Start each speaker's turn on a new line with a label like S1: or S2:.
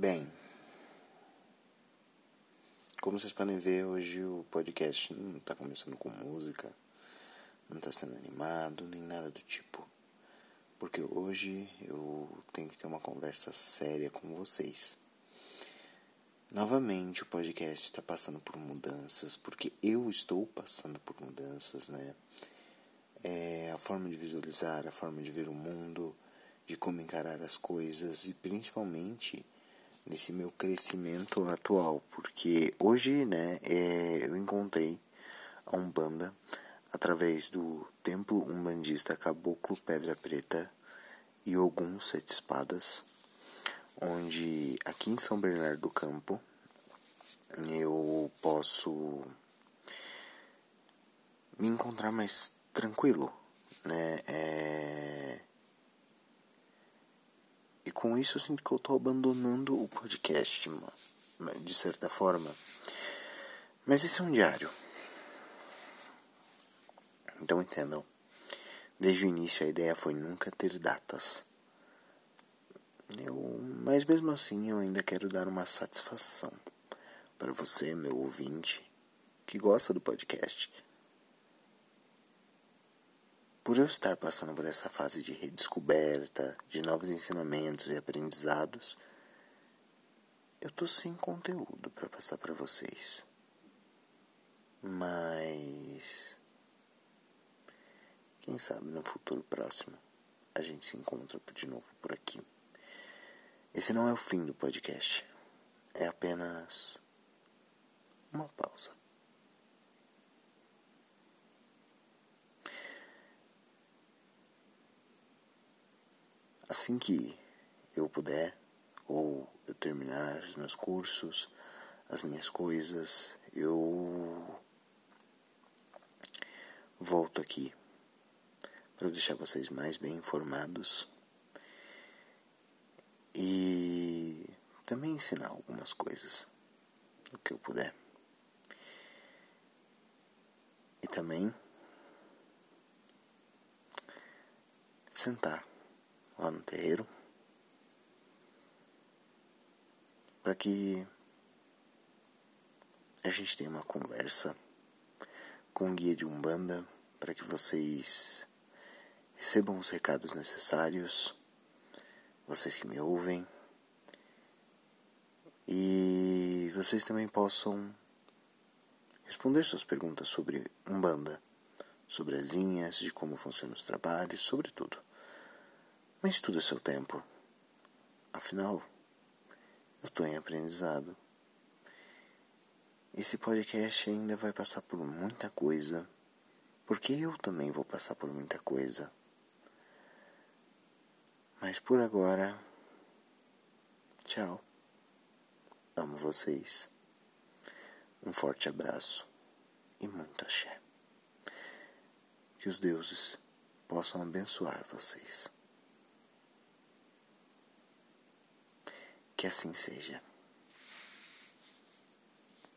S1: Bem, como vocês podem ver, hoje o podcast não está começando com música, não está sendo animado, nem nada do tipo. Porque hoje eu tenho que ter uma conversa séria com vocês. Novamente, o podcast está passando por mudanças, porque eu estou passando por mudanças, né? É a forma de visualizar, a forma de ver o mundo, de como encarar as coisas e principalmente nesse meu crescimento atual, porque hoje, né, é, eu encontrei a Umbanda através do Templo Umbandista Caboclo Pedra Preta e Ogum Sete Espadas, onde aqui em São Bernardo do Campo eu posso me encontrar mais tranquilo, né? É com isso eu sinto que eu estou abandonando o podcast, de certa forma. Mas esse é um diário. Então entendam. Desde o início a ideia foi nunca ter datas. Eu, mas mesmo assim eu ainda quero dar uma satisfação para você, meu ouvinte, que gosta do podcast por eu estar passando por essa fase de redescoberta, de novos ensinamentos e aprendizados, eu tô sem conteúdo para passar para vocês. Mas quem sabe no futuro próximo a gente se encontra de novo por aqui. Esse não é o fim do podcast. É apenas uma pausa. Assim que eu puder, ou eu terminar os meus cursos, as minhas coisas, eu volto aqui para deixar vocês mais bem informados e também ensinar algumas coisas, o que eu puder. E também sentar lá no terreiro, para que a gente tenha uma conversa com o guia de Umbanda, para que vocês recebam os recados necessários, vocês que me ouvem, e vocês também possam responder suas perguntas sobre Umbanda, sobre as linhas, de como funcionam os trabalhos, sobre tudo. Mas tudo é seu tempo. Afinal, eu estou em aprendizado. Esse podcast ainda vai passar por muita coisa, porque eu também vou passar por muita coisa. Mas por agora, tchau. Amo vocês. Um forte abraço e muito axé. Que os deuses possam abençoar vocês. Que assim seja.